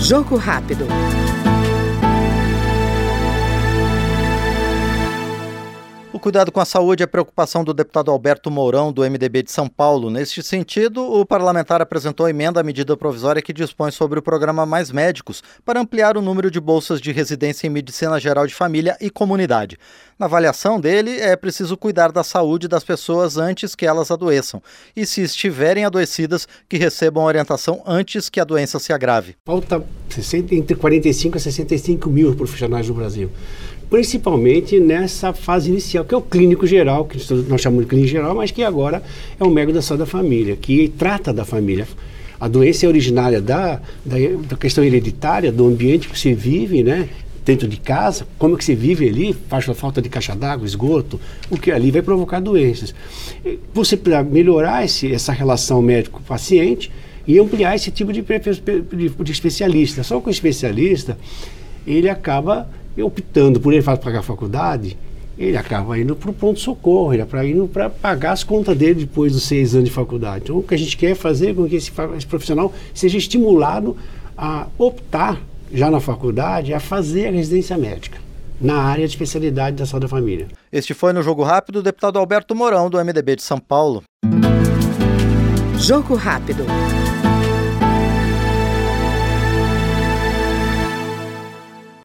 Jogo rápido. cuidado com a saúde é preocupação do deputado Alberto Mourão, do MDB de São Paulo. Neste sentido, o parlamentar apresentou emenda à medida provisória que dispõe sobre o programa Mais Médicos para ampliar o número de bolsas de residência em medicina geral de família e comunidade. Na avaliação dele, é preciso cuidar da saúde das pessoas antes que elas adoeçam e, se estiverem adoecidas, que recebam orientação antes que a doença se agrave. Falta entre 45 a 65 mil profissionais no Brasil principalmente nessa fase inicial, que é o clínico geral, que nós chamamos de clínico geral, mas que agora é o médico da saúde da família, que trata da família. A doença é originária da, da, da questão hereditária, do ambiente que se vive, né? Dentro de casa, como é que se vive ali, faz falta de caixa d'água, esgoto, o que ali vai provocar doenças. Você para melhorar esse, essa relação médico-paciente e ampliar esse tipo de, de, de especialista. Só com o especialista, ele acaba optando por ele pagar a faculdade, ele acaba indo para o pronto-socorro, ele acaba indo para pagar as contas dele depois dos seis anos de faculdade. Então, o que a gente quer é fazer com que esse, esse profissional seja estimulado a optar, já na faculdade, a fazer a residência médica na área de especialidade da saúde da família. Este foi no Jogo Rápido o deputado Alberto Mourão, do MDB de São Paulo. Jogo Rápido.